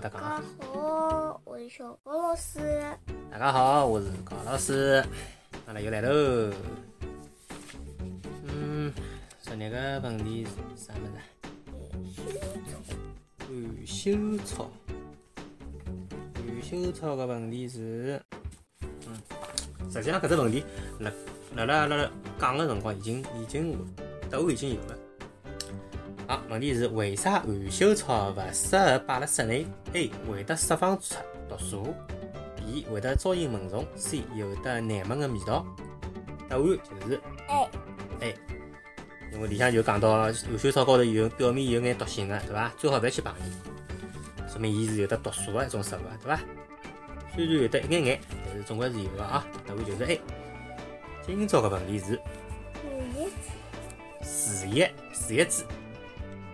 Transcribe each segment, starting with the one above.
大家好，我是小高老师。大家好，我是高老师。阿拉又来喽。嗯，昨日个问题是啥么子？含羞草。含羞草个问题是，嗯，实际上搿只问题，辣辣辣阿拉讲个辰光已经已经都已经有了。好，问题是为啥含羞草勿适合摆辣室内？A. 会得释放出毒素。B 会得招引蚊虫，C 有得难闻的味道。答案就是 A。A，因为里向就讲到含羞草高头有表面有眼毒性的，对伐？最好勿要去碰伊，说明伊是有得毒素个一种植物，对伐？虽然有得一眼眼，但是总归是有个啊。答案就是 A。今朝个问题是树叶，树叶子，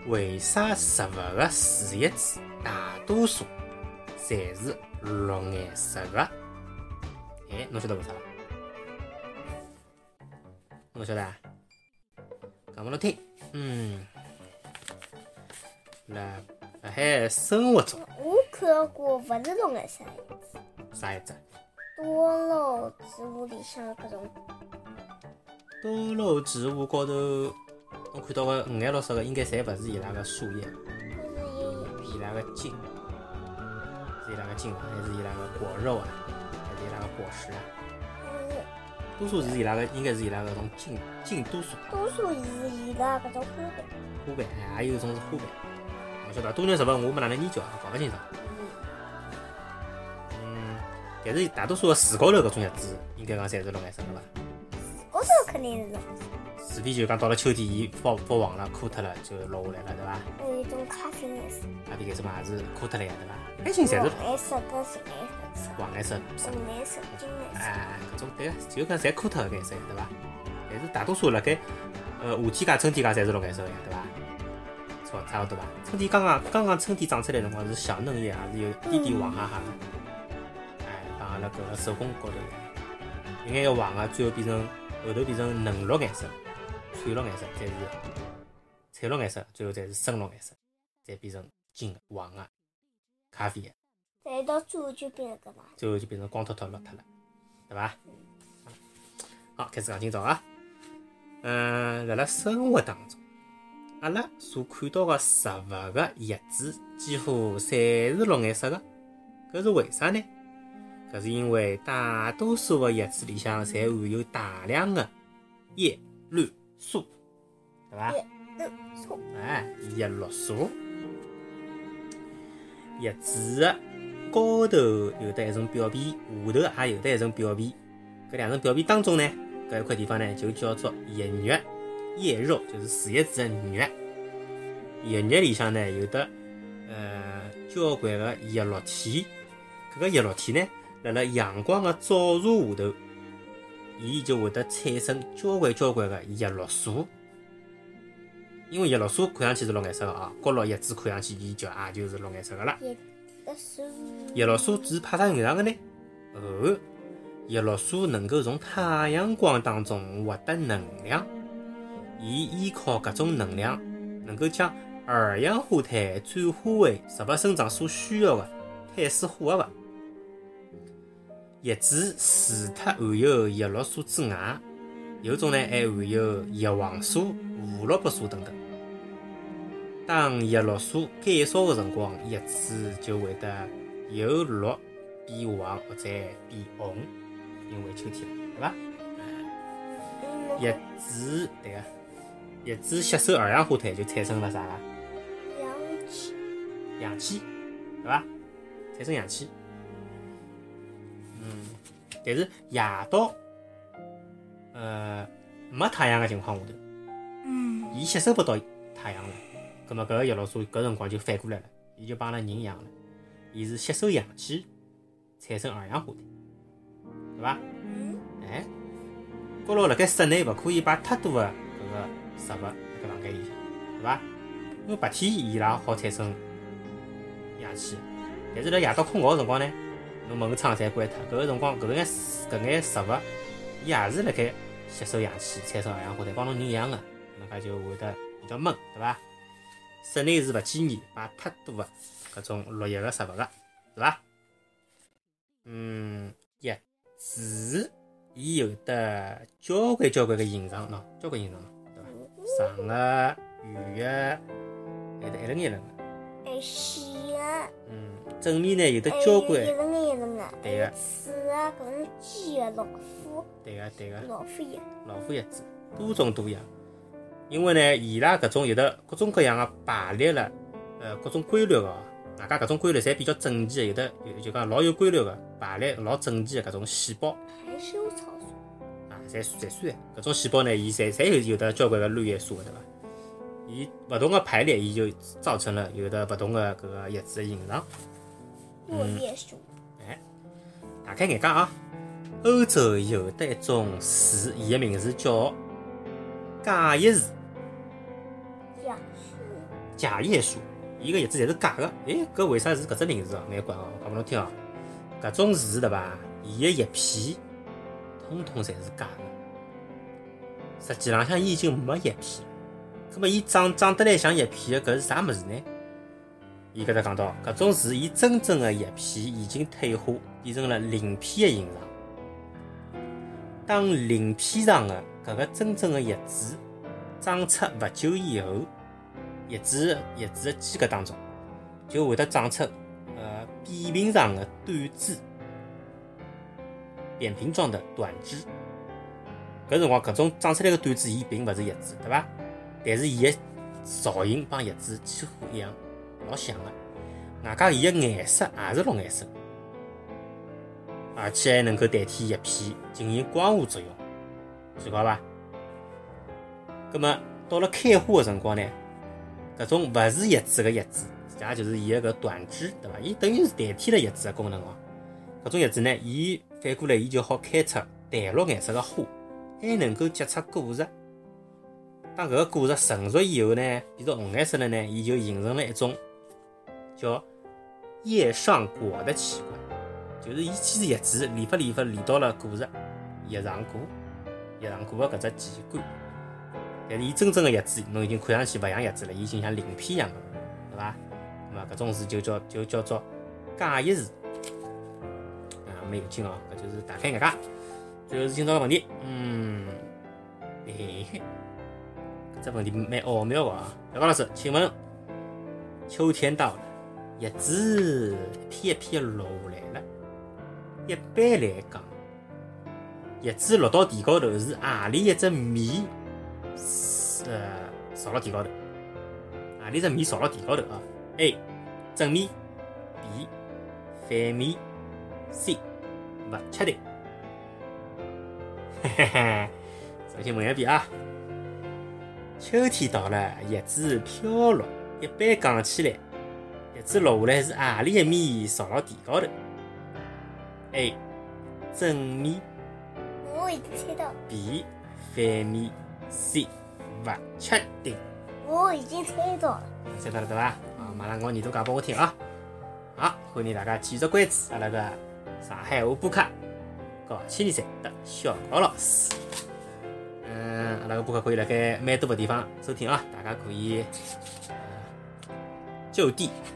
为啥植物个树叶子大多数侪是？绿颜色个，哎，侬晓得为啥？侬晓得啊？讲拨侬听。嗯，辣辣海生活中，我看到过勿是绿颜色叶子。啥叶子？多肉植物里向搿种。多肉植物高头，我看到个五颜六色个，应该侪勿是伊拉个树叶，伊拉个茎。是伊拉个茎还是伊拉个果肉啊？还是伊拉个果实啊？多数是伊拉个，应该是伊拉个种茎茎，多数。多数是伊拉搿种花瓣。花瓣，还有一种是花瓣。我晓得，多肉植物我没哪能研究，搞勿清爽。嗯，但是大多数个树高头搿种叶子，应该讲侪是绿颜色个伐？树高头肯定是绿。除非就讲到了秋天，伊发发黄了，枯脱了，就落下来了，对伐？还有一种咖啡颜色。咖啡颜色嘛，也是枯脱了呀，对伐？一般性侪是黄颜色跟什么颜色？黄颜色、红颜色、金颜色。哎，搿种对个，就讲侪枯脱个颜色，对伐？但是大多数辣盖呃夏天介、春天介侪是绿颜色个呀，对伐？错，差勿多伐？春天刚刚刚刚春天长出来辰光是小嫩叶，还是有点点黄哈哈个。哎，帮阿拉搿个手工高头一有眼要黄个，最后变成后头变成嫩绿颜色。翠绿颜色，再是彩绿颜色，最后再是深绿颜色，再变成金的、黄的、咖啡的。再到最后就变成搿能。最后就变成光秃秃、落脱了，对伐？好，开始讲今朝啊。嗯，辣辣生活当中，阿拉所看到个植物个叶子几乎侪是绿颜色个，搿是为啥呢？搿是因为大多数个叶子里向侪含有大量的叶绿。素，对吧？叶绿素，哎，叶绿素。叶子高头有的一层表皮，下头也有的一层表皮。搿两层表皮当中呢，搿一块地方呢，就叫做叶肉。叶肉就是树叶子的肉。叶肉里向呢，有的呃交关个叶绿体。搿个叶绿体呢，辣辣阳光的照射下头。伊就会得产生交关交关个叶绿素，因为叶绿素看上去是绿颜色个啊，角落叶子看上去伊就也就是绿颜色个了。叶绿素，叶绿素是派啥用场个呢？哦，叶绿素能够从太阳光当中获得能量，伊依靠搿种能量，能够将二氧化碳转化为植物生长所需要的碳水化合物。叶子除脱含有叶绿素之外，有种呢还含有叶黄素、胡萝卜素等等。当叶绿素减少的辰光，叶子就会得由绿变黄或者变红，因为秋天了，对伐？叶子对个，叶子吸收二氧化碳就产生了啥啦？氧气。氧气，对伐？产生氧气。但是夜到，呃，没太阳的情况下头，嗯，伊吸收不到太阳了，葛末搿个叶绿素搿辰光就反过来了，伊就帮阿拉人一样了，伊是吸收氧气，产生二氧化碳，对伐？嗯。哎，高头辣盖室内勿可以摆太多的搿个植物辣盖房间里向，对伐？因为白天伊拉好产生氧气，但是辣夜到困觉个辰光呢？侬门窗侪关脱，搿个辰光，搿眼搿眼植物，伊也是辣盖吸收氧气，产生二氧化碳，帮侬人一样个，能介就会得比较闷，对伐？室内是勿建议摆太多个搿种绿叶个植物个，是伐？嗯，叶字，伊有得交关交关个形状喏，交关形状喏，对伐？长个、圆个，还有得一轮一轮个。还细个，嗯，正面呢有得交关，对个刺个搿种鸡个老虎，对个对个，老虎一，老虎叶子，多种多样。因为呢，伊拉搿种有得各种各样个排列了，呃，各种规律个哦，外加搿种规律侪比较整齐个，有的有就讲老有规律个排列老整齐个搿种细胞还是有草素，啊，侪侪算的。搿种细胞呢，伊侪侪有有的交关个绿叶素个，对伐？伊勿同个排列，伊就造成了有的勿同个搿个叶子个形状。落叶树，大开眼界啊！欧洲有得一种树，伊个名字叫假叶树。假树，假叶树，伊个叶子侪是假个。哎，搿为啥是搿只名字哦？蛮怪哦，讲拨侬听哦。搿种树对伐？伊个叶片通通侪是假个。实际浪向伊已经没叶片了。葛末伊长长得来像叶片个搿是啥物事呢？伊搿搭讲到，搿种树伊真正个叶片已经退化，变成了鳞片个形状。当鳞片上的搿个真正的叶子长出勿久以后，叶子叶子的间隔当中就会得长出呃扁平状的短枝，扁平状的短枝。搿辰光搿种长出来个短枝，伊并勿是叶子，对伐？但是伊个造型帮叶子几乎一样，老像个。外加伊个颜色也是绿颜色，而且还能够代替叶片进行光合作用，奇怪伐？葛么到了开花个辰光呢，搿种勿是叶子个叶子，实际上就是伊个搿短枝，对伐？伊等于是代替了叶子个功能哦。搿种叶子呢，伊反过来伊就好开出淡绿颜色个花，还能够结出果实。当搿个果实成熟以后呢，变成红颜色了呢，伊就形成了一种叫叶上果的器官，就是伊先是叶子连发连发连到了果实叶上果，叶上果的搿只器官。但是伊真正的叶子，侬已经看上去勿像叶子了，伊已经像鳞片一样的，对伐？那么搿种事就叫就叫做假叶子，啊，蛮有劲哦，搿就是大开眼界。最后是今朝个问题，嗯，嘿嘿，搿只问题蛮奥妙个啊。小高老师，请问，秋天到了，叶子一片一片落下来了，一般来讲，叶子落到地高头是何里一只面？呃，朝辣地高头，何里只面朝辣地高头啊？A 正面，B 反面，C 勿确定。嘿嘿嘿，重新问一遍啊！秋天到了，叶子飘落，一般讲起来，子落下来是何里一面朝牢地高头？A 正面我已经猜到，，B 反面，C 勿确定。我已经猜到了，猜到了对伐？啊，马上我耳朵讲拨我听啊！好，欢迎大家继续关注阿拉个上海话播客高千里山的小高老师。嗯，阿拉个播客可以辣盖蛮多个地方收听啊，大家可以呃就地呃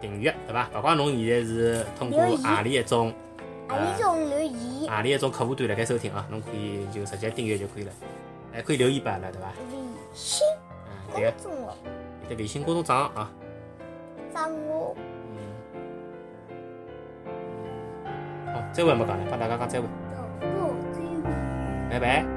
订阅对伐？勿怪侬现在是通过何里一种啊，你种留言，何里一种客户端辣盖收听啊，侬可以就直接订阅就可以了，还可以留言拨阿拉对伐？微信嗯，对个公，众号有的微信公众账号啊。账我好，再会没讲了，帮大家讲再会。拜拜。